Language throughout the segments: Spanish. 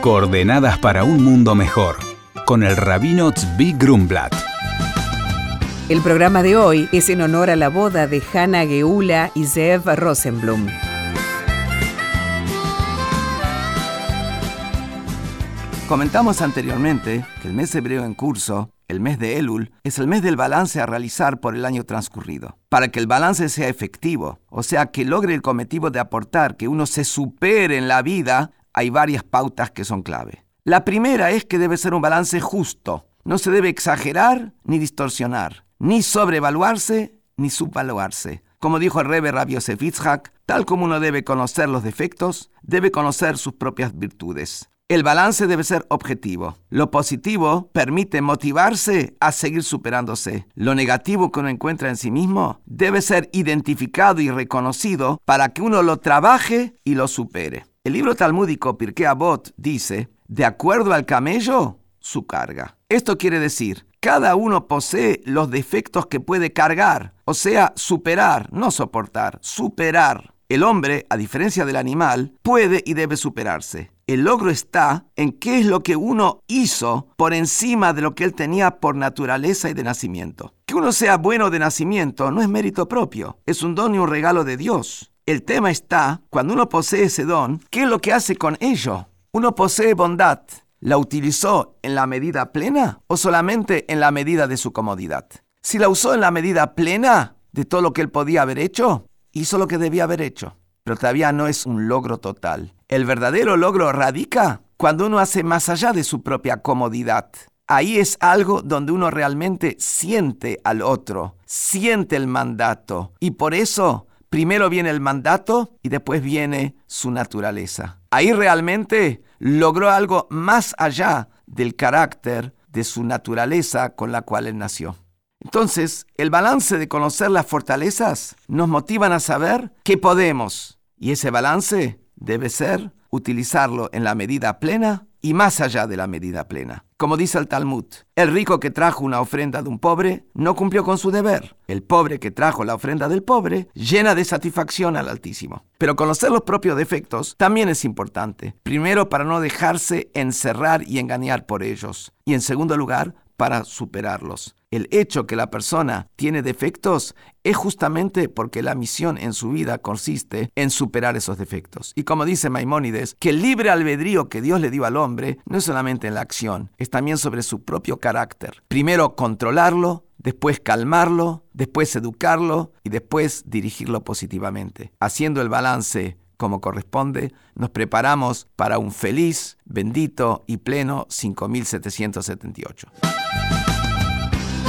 Coordenadas para un mundo mejor, con el rabino Tzvi Grumblat. El programa de hoy es en honor a la boda de Hannah Geula y Zev Rosenblum. Comentamos anteriormente que el mes hebreo en curso, el mes de Elul, es el mes del balance a realizar por el año transcurrido. Para que el balance sea efectivo, o sea, que logre el cometido de aportar que uno se supere en la vida, hay varias pautas que son clave. La primera es que debe ser un balance justo. No se debe exagerar ni distorsionar, ni sobrevaluarse ni subvaluarse. Como dijo el Rebbe Rabbi tal como uno debe conocer los defectos, debe conocer sus propias virtudes. El balance debe ser objetivo. Lo positivo permite motivarse a seguir superándose. Lo negativo que uno encuentra en sí mismo debe ser identificado y reconocido para que uno lo trabaje y lo supere. El libro talmúdico Pirkei Avot dice, de acuerdo al camello, su carga. Esto quiere decir, cada uno posee los defectos que puede cargar, o sea, superar, no soportar, superar. El hombre, a diferencia del animal, puede y debe superarse. El logro está en qué es lo que uno hizo por encima de lo que él tenía por naturaleza y de nacimiento. Que uno sea bueno de nacimiento no es mérito propio, es un don y un regalo de Dios. El tema está, cuando uno posee ese don, ¿qué es lo que hace con ello? Uno posee bondad, ¿la utilizó en la medida plena o solamente en la medida de su comodidad? Si la usó en la medida plena de todo lo que él podía haber hecho, hizo lo que debía haber hecho, pero todavía no es un logro total. El verdadero logro radica cuando uno hace más allá de su propia comodidad. Ahí es algo donde uno realmente siente al otro, siente el mandato. Y por eso primero viene el mandato y después viene su naturaleza. Ahí realmente logró algo más allá del carácter de su naturaleza con la cual él nació. Entonces, el balance de conocer las fortalezas nos motivan a saber qué podemos. Y ese balance debe ser utilizarlo en la medida plena y más allá de la medida plena. Como dice el Talmud, el rico que trajo una ofrenda de un pobre no cumplió con su deber. El pobre que trajo la ofrenda del pobre llena de satisfacción al Altísimo. Pero conocer los propios defectos también es importante. Primero, para no dejarse encerrar y engañar por ellos. Y en segundo lugar, para superarlos. El hecho que la persona tiene defectos es justamente porque la misión en su vida consiste en superar esos defectos. Y como dice Maimónides, que el libre albedrío que Dios le dio al hombre no es solamente en la acción, es también sobre su propio carácter. Primero controlarlo, después calmarlo, después educarlo y después dirigirlo positivamente. Haciendo el balance como corresponde, nos preparamos para un feliz, bendito y pleno 5778.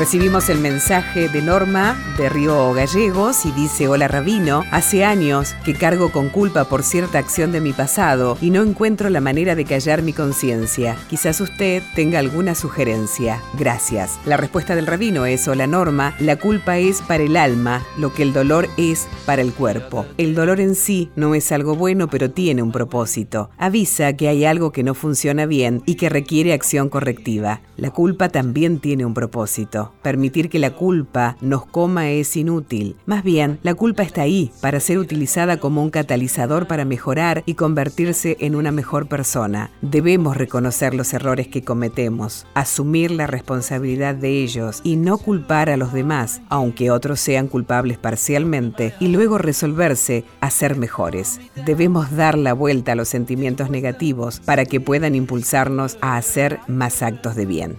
Recibimos el mensaje de Norma de Río Gallegos y dice, hola Rabino, hace años que cargo con culpa por cierta acción de mi pasado y no encuentro la manera de callar mi conciencia. Quizás usted tenga alguna sugerencia. Gracias. La respuesta del Rabino es, hola Norma, la culpa es para el alma, lo que el dolor es para el cuerpo. El dolor en sí no es algo bueno, pero tiene un propósito. Avisa que hay algo que no funciona bien y que requiere acción correctiva. La culpa también tiene un propósito. Permitir que la culpa nos coma es inútil. Más bien, la culpa está ahí para ser utilizada como un catalizador para mejorar y convertirse en una mejor persona. Debemos reconocer los errores que cometemos, asumir la responsabilidad de ellos y no culpar a los demás, aunque otros sean culpables parcialmente, y luego resolverse a ser mejores. Debemos dar la vuelta a los sentimientos negativos para que puedan impulsarnos a hacer más actos de bien.